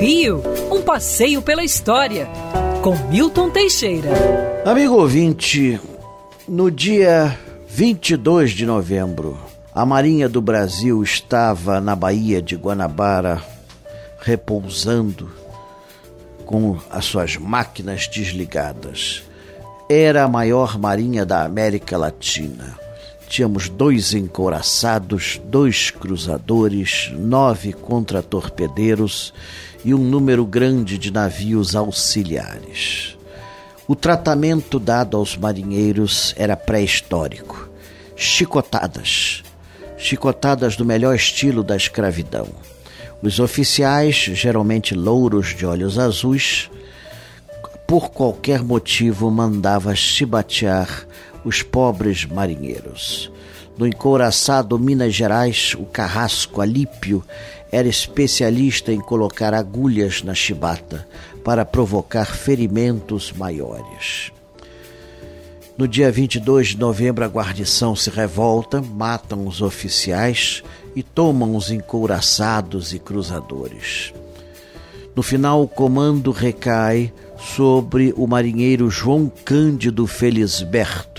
Rio, um passeio pela história, com Milton Teixeira. Amigo ouvinte, no dia 22 de novembro, a Marinha do Brasil estava na Baía de Guanabara repousando com as suas máquinas desligadas. Era a maior marinha da América Latina. Tínhamos dois encouraçados, dois cruzadores, nove contratorpedeiros e um número grande de navios auxiliares. O tratamento dado aos marinheiros era pré-histórico. Chicotadas. Chicotadas do melhor estilo da escravidão. Os oficiais, geralmente louros de olhos azuis, por qualquer motivo mandava chibatear os pobres marinheiros. No encouraçado Minas Gerais, o carrasco Alípio era especialista em colocar agulhas na chibata para provocar ferimentos maiores. No dia 22 de novembro, a guarnição se revolta, matam os oficiais e tomam os encouraçados e cruzadores. No final, o comando recai sobre o marinheiro João Cândido Felisberto,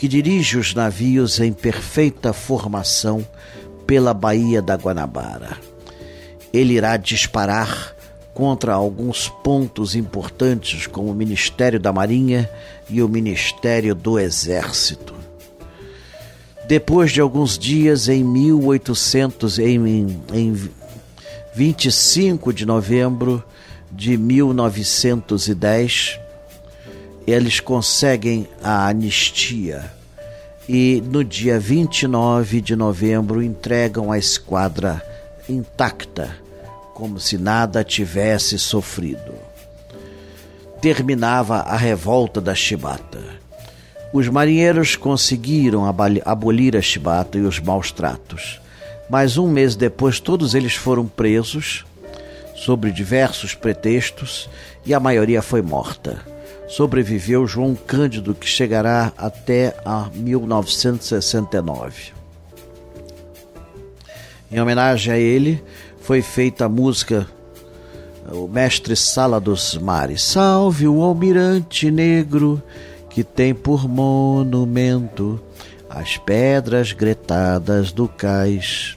que dirige os navios em perfeita formação pela Baía da Guanabara. Ele irá disparar contra alguns pontos importantes, como o Ministério da Marinha e o Ministério do Exército. Depois de alguns dias, em 1800, em, em 25 de novembro de 1910, eles conseguem a anistia e no dia 29 de novembro entregam a esquadra intacta como se nada tivesse sofrido. Terminava a revolta da chibata. Os marinheiros conseguiram abolir a chibata e os maus tratos, mas um mês depois todos eles foram presos sobre diversos pretextos e a maioria foi morta. Sobreviveu João Cândido, que chegará até a 1969. Em homenagem a ele, foi feita a música o mestre Sala dos Mares. Salve o almirante negro que tem por monumento as pedras gretadas do cais.